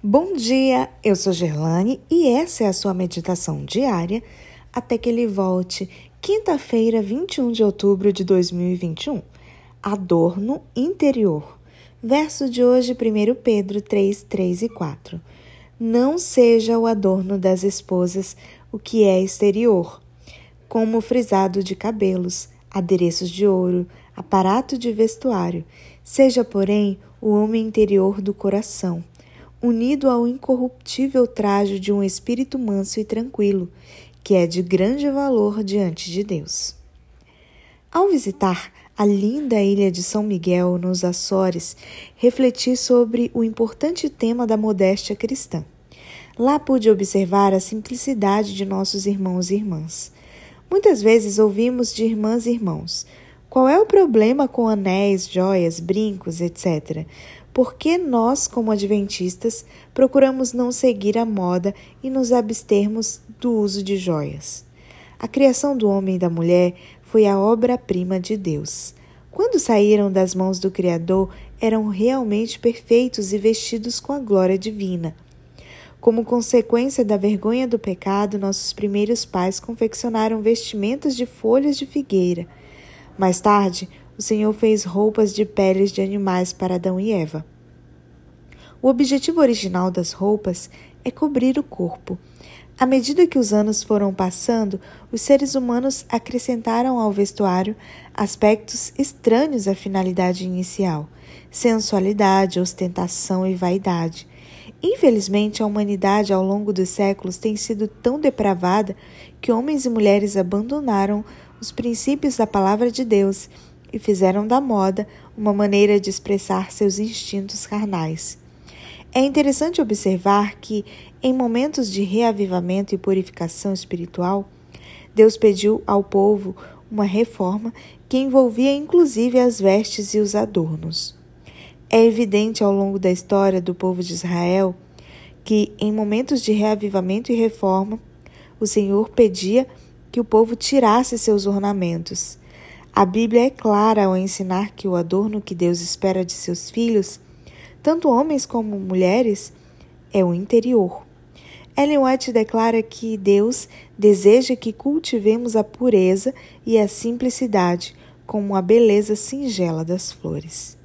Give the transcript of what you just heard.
Bom dia, eu sou Gerlane e essa é a sua meditação diária até que ele volte, quinta-feira, 21 de outubro de 2021. Adorno interior. Verso de hoje, 1 Pedro 3, 3 e 4. Não seja o adorno das esposas o que é exterior, como frisado de cabelos, adereços de ouro, aparato de vestuário. Seja, porém, o homem interior do coração unido ao incorruptível traje de um espírito manso e tranquilo, que é de grande valor diante de Deus. Ao visitar a linda ilha de São Miguel, nos Açores, refleti sobre o importante tema da modéstia cristã. Lá pude observar a simplicidade de nossos irmãos e irmãs. Muitas vezes ouvimos de irmãs e irmãos: qual é o problema com anéis, joias, brincos, etc.? Por que nós, como adventistas, procuramos não seguir a moda e nos abstermos do uso de joias? A criação do homem e da mulher foi a obra-prima de Deus. Quando saíram das mãos do Criador, eram realmente perfeitos e vestidos com a glória divina. Como consequência da vergonha do pecado, nossos primeiros pais confeccionaram vestimentas de folhas de figueira mais tarde, o Senhor fez roupas de peles de animais para Adão e Eva. O objetivo original das roupas é cobrir o corpo. À medida que os anos foram passando, os seres humanos acrescentaram ao vestuário aspectos estranhos à finalidade inicial: sensualidade, ostentação e vaidade. Infelizmente, a humanidade ao longo dos séculos tem sido tão depravada que homens e mulheres abandonaram os princípios da palavra de Deus e fizeram da moda uma maneira de expressar seus instintos carnais. É interessante observar que, em momentos de reavivamento e purificação espiritual, Deus pediu ao povo uma reforma que envolvia inclusive as vestes e os adornos. É evidente ao longo da história do povo de Israel que, em momentos de reavivamento e reforma, o Senhor pedia que o povo tirasse seus ornamentos. A Bíblia é clara ao ensinar que o adorno que Deus espera de seus filhos, tanto homens como mulheres, é o interior. Ellen White declara que Deus deseja que cultivemos a pureza e a simplicidade como a beleza singela das flores.